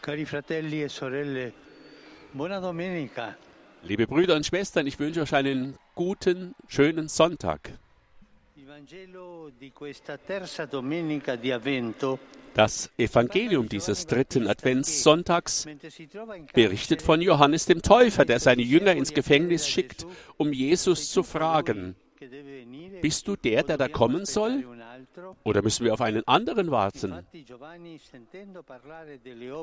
Cari fratelli e sorelle, buona domenica. Liebe Brüder und Schwestern, ich wünsche euch einen guten, schönen Sonntag. Das Evangelium dieses dritten Adventssonntags berichtet von Johannes dem Täufer, der seine Jünger ins Gefängnis schickt, um Jesus zu fragen, bist du der, der da kommen soll? Oder müssen wir auf einen anderen warten?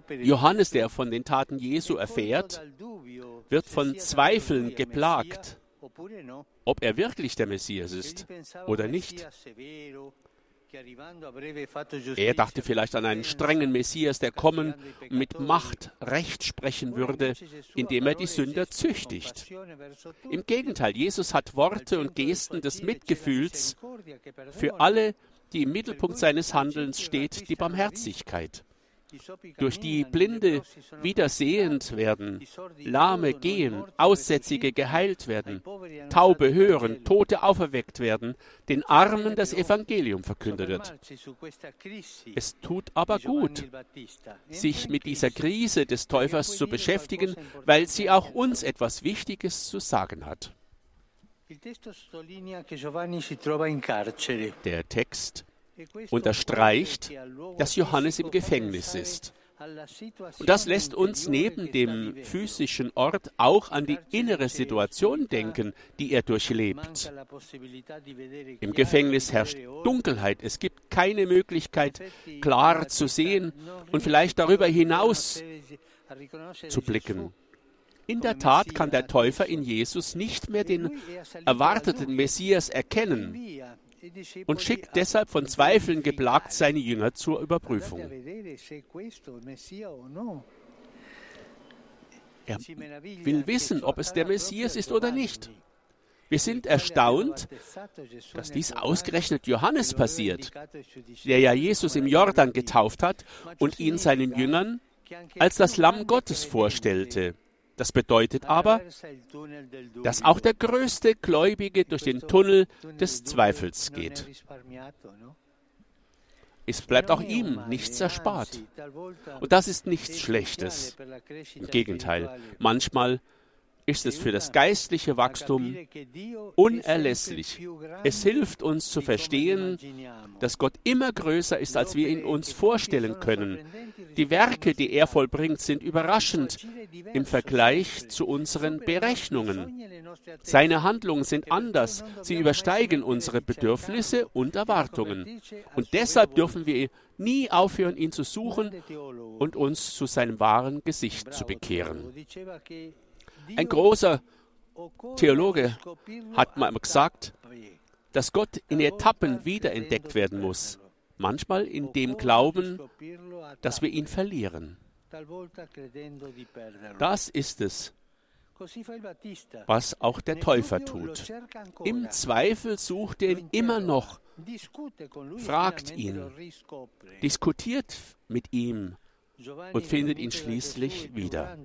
Johannes, der von den Taten Jesu erfährt, wird von Zweifeln geplagt, ob er wirklich der Messias ist oder nicht. Er dachte vielleicht an einen strengen Messias, der kommen und mit Macht Recht sprechen würde, indem er die Sünder züchtigt. Im Gegenteil, Jesus hat Worte und Gesten des Mitgefühls für alle, die im Mittelpunkt seines Handelns steht, die Barmherzigkeit. Durch die Blinde wieder sehend werden, Lahme gehen, Aussätzige geheilt werden, Taube hören, Tote auferweckt werden, den Armen das Evangelium verkündet wird. Es tut aber gut, sich mit dieser Krise des Täufers zu beschäftigen, weil sie auch uns etwas Wichtiges zu sagen hat. Der Text unterstreicht, dass Johannes im Gefängnis ist. Und das lässt uns neben dem physischen Ort auch an die innere Situation denken, die er durchlebt. Im Gefängnis herrscht. Dunkelheit. Es gibt keine Möglichkeit, klar zu sehen und vielleicht darüber hinaus zu blicken. In der Tat kann der Täufer in Jesus nicht mehr den erwarteten Messias erkennen und schickt deshalb von Zweifeln geplagt seine Jünger zur Überprüfung. Er will wissen, ob es der Messias ist oder nicht. Wir sind erstaunt, dass dies ausgerechnet Johannes passiert, der ja Jesus im Jordan getauft hat und ihn seinen Jüngern als das Lamm Gottes vorstellte. Das bedeutet aber, dass auch der größte Gläubige durch den Tunnel des Zweifels geht. Es bleibt auch ihm nichts erspart. Und das ist nichts Schlechtes. Im Gegenteil, manchmal ist es für das geistliche Wachstum unerlässlich. Es hilft uns zu verstehen, dass Gott immer größer ist, als wir ihn uns vorstellen können. Die Werke, die er vollbringt, sind überraschend im Vergleich zu unseren Berechnungen. Seine Handlungen sind anders. Sie übersteigen unsere Bedürfnisse und Erwartungen. Und deshalb dürfen wir nie aufhören, ihn zu suchen und uns zu seinem wahren Gesicht zu bekehren. Ein großer Theologe hat mal gesagt, dass Gott in Etappen wiederentdeckt werden muss. Manchmal in dem Glauben, dass wir ihn verlieren. Das ist es, was auch der Täufer tut. Im Zweifel sucht er ihn immer noch, fragt ihn, diskutiert mit ihm und findet ihn schließlich wieder.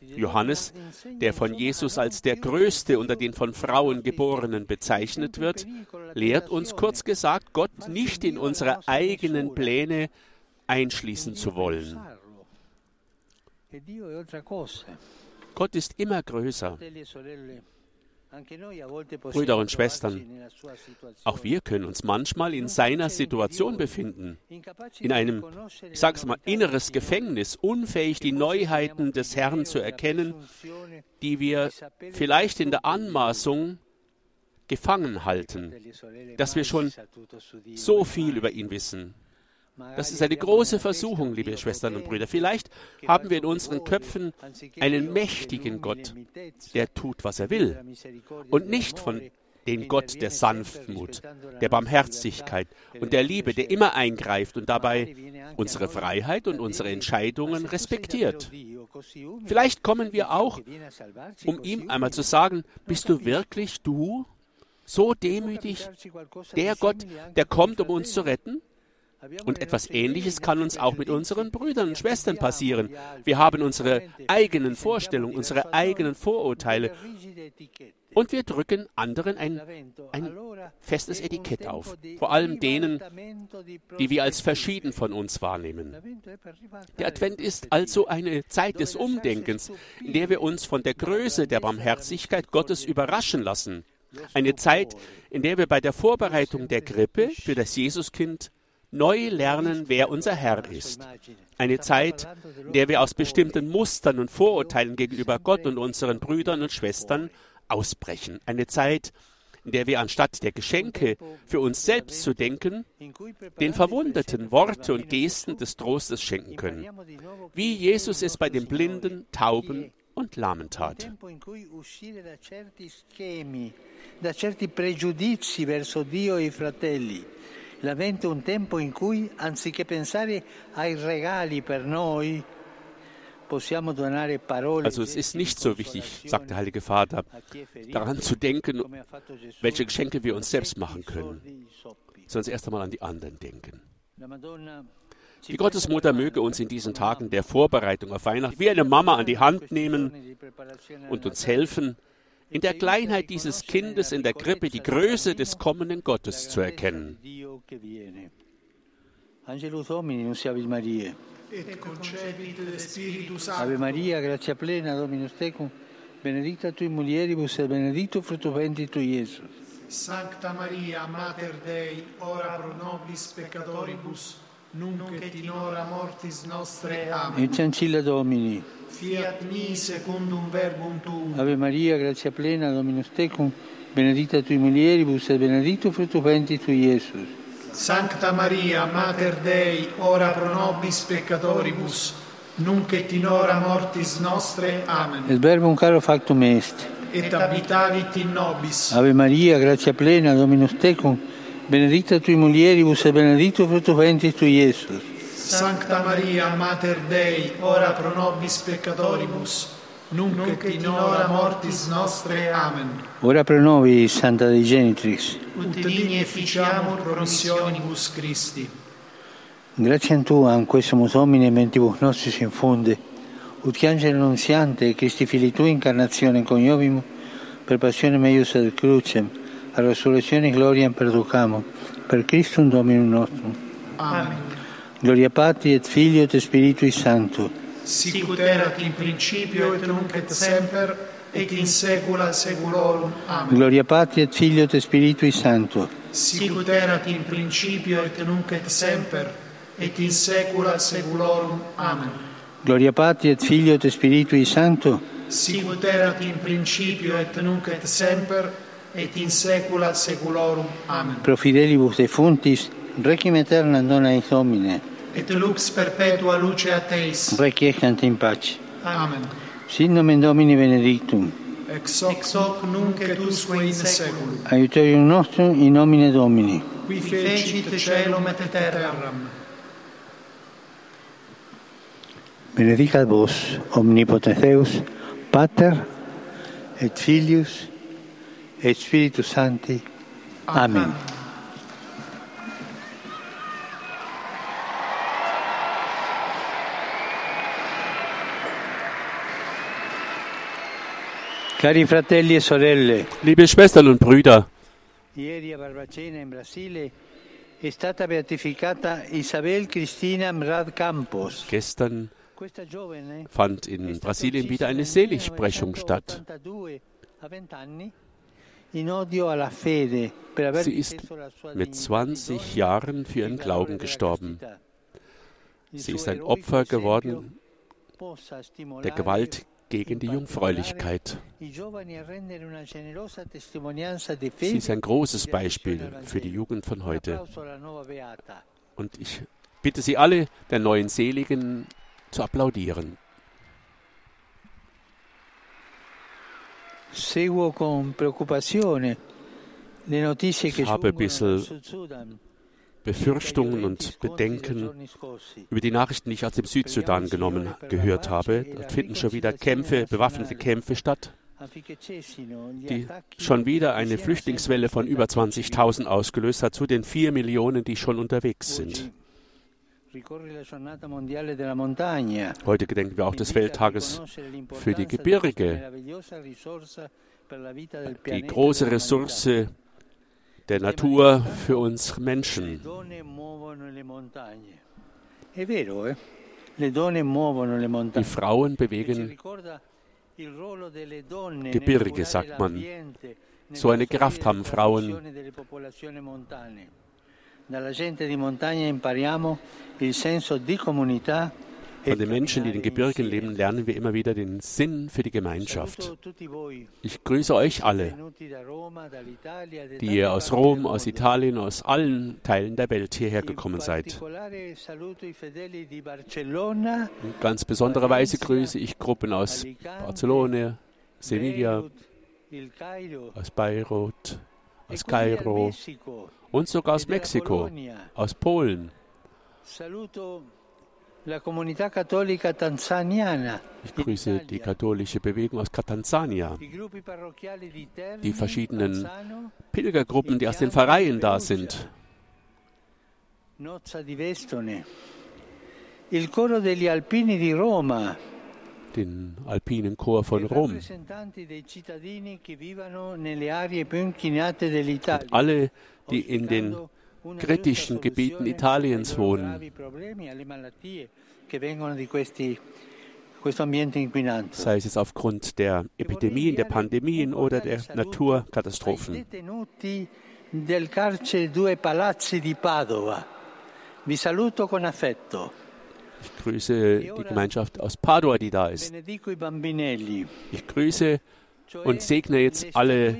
Johannes, der von Jesus als der Größte unter den von Frauen Geborenen bezeichnet wird, lehrt uns kurz gesagt, Gott nicht in unsere eigenen Pläne einschließen zu wollen. Gott ist immer größer. Brüder und Schwestern. Auch wir können uns manchmal in seiner Situation befinden, in einem, ich sage es mal, inneres Gefängnis, unfähig, die Neuheiten des Herrn zu erkennen, die wir vielleicht in der. Anmaßung gefangen halten, e dass wir schon so viel über ihn wissen. Das ist eine große Versuchung, un liebe Schwestern und Brüder. Vielleicht haben wir in unseren Köpfen einen mächtigen Gott, der tut, was er will, und nicht von che Gott der Sanftmut, der Barmherzigkeit und der Liebe, der immer eingreift und dabei unsere Freiheit und unsere Entscheidungen "Ma se tu sei respektiert. Vielleicht kommen wir auch, um ihm einmal zu sagen, bist du wirklich du, so demütig, der Gott, der kommt, um uns zu retten? Und etwas Ähnliches kann uns auch mit unseren Brüdern und Schwestern passieren. Wir haben unsere eigenen Vorstellungen, unsere eigenen Vorurteile und wir drücken anderen ein, ein festes Etikett auf, vor allem denen, die wir als verschieden von uns wahrnehmen. Der Advent ist also eine Zeit des Umdenkens, in der wir uns von der Größe der Barmherzigkeit Gottes überraschen lassen. Eine Zeit, in der wir bei der Vorbereitung der Krippe für das Jesuskind neu lernen, wer unser Herr ist. Eine Zeit, in der wir aus bestimmten Mustern und Vorurteilen gegenüber Gott und unseren Brüdern und Schwestern ausbrechen. Eine Zeit, in der wir anstatt der Geschenke für uns selbst zu denken, den Verwundeten Worte und Gesten des Trostes schenken können, wie Jesus es bei den Blinden, Tauben und Lahmen tat. È un tempo in cui, anziché pensare ai regali per noi, also es ist nicht so wichtig, sagt der Heilige Vater, daran zu denken, welche Geschenke wir uns selbst machen können, sondern erst einmal an die anderen denken. Die Gottesmutter möge uns in diesen Tagen der Vorbereitung auf Weihnachten wie eine Mama an die Hand nehmen und uns helfen, in der Kleinheit dieses Kindes in der Krippe die Größe des kommenden Gottes zu erkennen. Angelus Domini, nunciavit Mariae et concepit de Spiritus Sancto. Ave Maria, gratia plena, Dominus tecum, benedicta tui mulieribus et benedictus fructus ventris tui, Iesus. Sancta Maria, Mater Dei, ora pro nobis peccatoribus, nunc et in hora mortis nostre. Amen. Et ancilla Domini. Fiat mi secundum verbum tuum. Ave Maria, gratia plena, Dominus tecum, benedicta tui mulieribus et benedictus fructus ventris tui, Iesus. Sancta Maria, Mater Dei, ora pro nobis peccatoribus, nunc et in hora mortis nostre. Amen. Et verbum caro factum est. Et abitavit in nobis. Ave Maria, gratia plena, Dominus tecum, benedicta tui mulieribus et benedictus fructus ventris tui, Iesus. Sancta Maria, Mater Dei, ora pro nobis peccatoribus, nunc et in hora mortis nostre. Amen. Ora pro nobis, Santa Dei Genitrix. Ut digni efficiamur promissionibus Christi. Grazie a Tua, in questo Domine, mentibus nostris infunde, ut che angelo annunziante, Christi fili Tui, incarnazione coniovimu, per passione meius ad crucem, a resurrezione gloria perducamo, per Christum Dominum nostrum. Amen. Gloria Patri et Filio et Spiritui Sancto. Sicut erat in principio et nunc et semper et in saecula saeculorum. Amen. Gloria Patri et Filio et Spiritui Sancto. Sicut erat in principio et nunc et semper et in saecula saeculorum. Amen. Gloria Patri et Filio et Spiritui Sancto. Sicut erat in principio et nunc et semper et in saecula saeculorum. Amen. Pro fidelibus defuntis, requiem aeterna dona eis Domine, et lux perpetua luce a Teis. Requiescant in pace. Amen. Sin nomen Domini benedictum. Ex hoc, Ex hoc nunc et usque in saeculum. Aiuterium nostrum in nomine Domini. Qui fecit celum et terram. Benedicat vos, omnipotens Deus, Pater et Filius et Spiritus Sancti. Amen. Cari fratelli e sorelle, Liebe Schwestern und Brüder, ieri a Barbacena in Brasile è stata beatificata Isabel Cristina Mrad Campos. gestern fand in Brasilien wieder eine Seligsprechung statt. Sie ist mit dignità, 20 Jahren für ihren valore Glauben gestorben. Sie ist ein Opfer geworden der Gewalt gegen die in Jungfräulichkeit. Sie ist ein großes e Beispiel für die. Jugend von heute. Und ich bitte Sie alle, der neuen Seligen zu applaudieren. Ich habe giungono bisschen. Befürchtungen und Bedenken über die Nachrichten, die ich aus dem Südsudan genommen gehört habe. Dort finden schon wieder Kämpfe, bewaffnete Kämpfe statt, die schon wieder eine Flüchtlingswelle von über 20.000 ausgelöst hat, zu den 4 Millionen, die schon unterwegs sind. Heute gedenken wir auch des Welttages für die Gebirge, die große Ressource, der Natur für uns Menschen. eh? Die Frauen bewegen Gebirge, sagt man. So eine Kraft haben Frauen. Von den Menschen, die in den Gebirgen leben, lernen wir immer wieder den Sinn für die Gemeinschaft. Ich grüße euch alle, die ihr aus Rom, aus Italien, aus allen Teilen der Welt hierher gekommen seid. In ganz besonderer Weise grüße ich Gruppen aus Barcelona, Sevilla, aus Beirut, aus Kairo und sogar aus Mexiko, aus Polen. Ich grüße die katholische Bewegung aus Terni, die verschiedenen Pilgergruppen, die aus den Pfarreien da sind. Nozza di Vestone, il coro degli alpini di Roma, den alpinen Chor von Rom. dell'Italia. Alle, die in den kritischen Gebieten Italiens wohnen. sei es aufgrund der Epidemien, der Pandemien oder der Naturkatastrophen. del carcere Due Palazzi di Padova, vi saluto con affetto. Ich grüße die Gemeinschaft aus Padua, die da ist. Ich grüße und segne jetzt le alle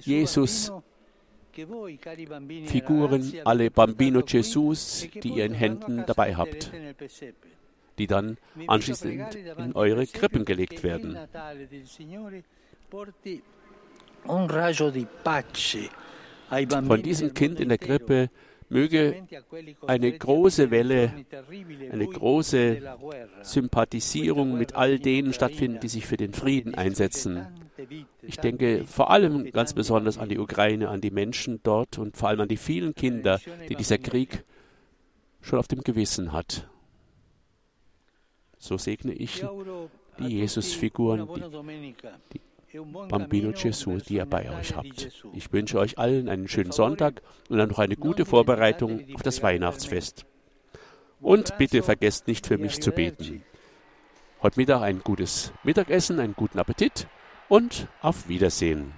Jesus e Figuren, alle Bambino Jesus, e che die ihr in Händen dabei metterete habt, die dann anschließend in eure Krippen gelegt werden. Von diesem Kind in der Krippe möge eine große Welle, eine große. Sympathisierung mit all denen stattfinden, die sich für den Frieden einsetzen. Ich denke vor allem ganz besonders an die Ukraine, an die Menschen dort und vor allem an die vielen Kinder, die dieser Krieg schon auf dem Gewissen hat. So segne ich die Jesusfiguren, die Bambino Gesù, die ihr bei euch habt. Ich wünsche euch allen einen schönen Sonntag und dann noch eine gute Vorbereitung auf das Weihnachtsfest. Und bitte vergesst nicht für mich zu beten. Heute Mittag ein gutes Mittagessen, einen guten Appetit und auf Wiedersehen.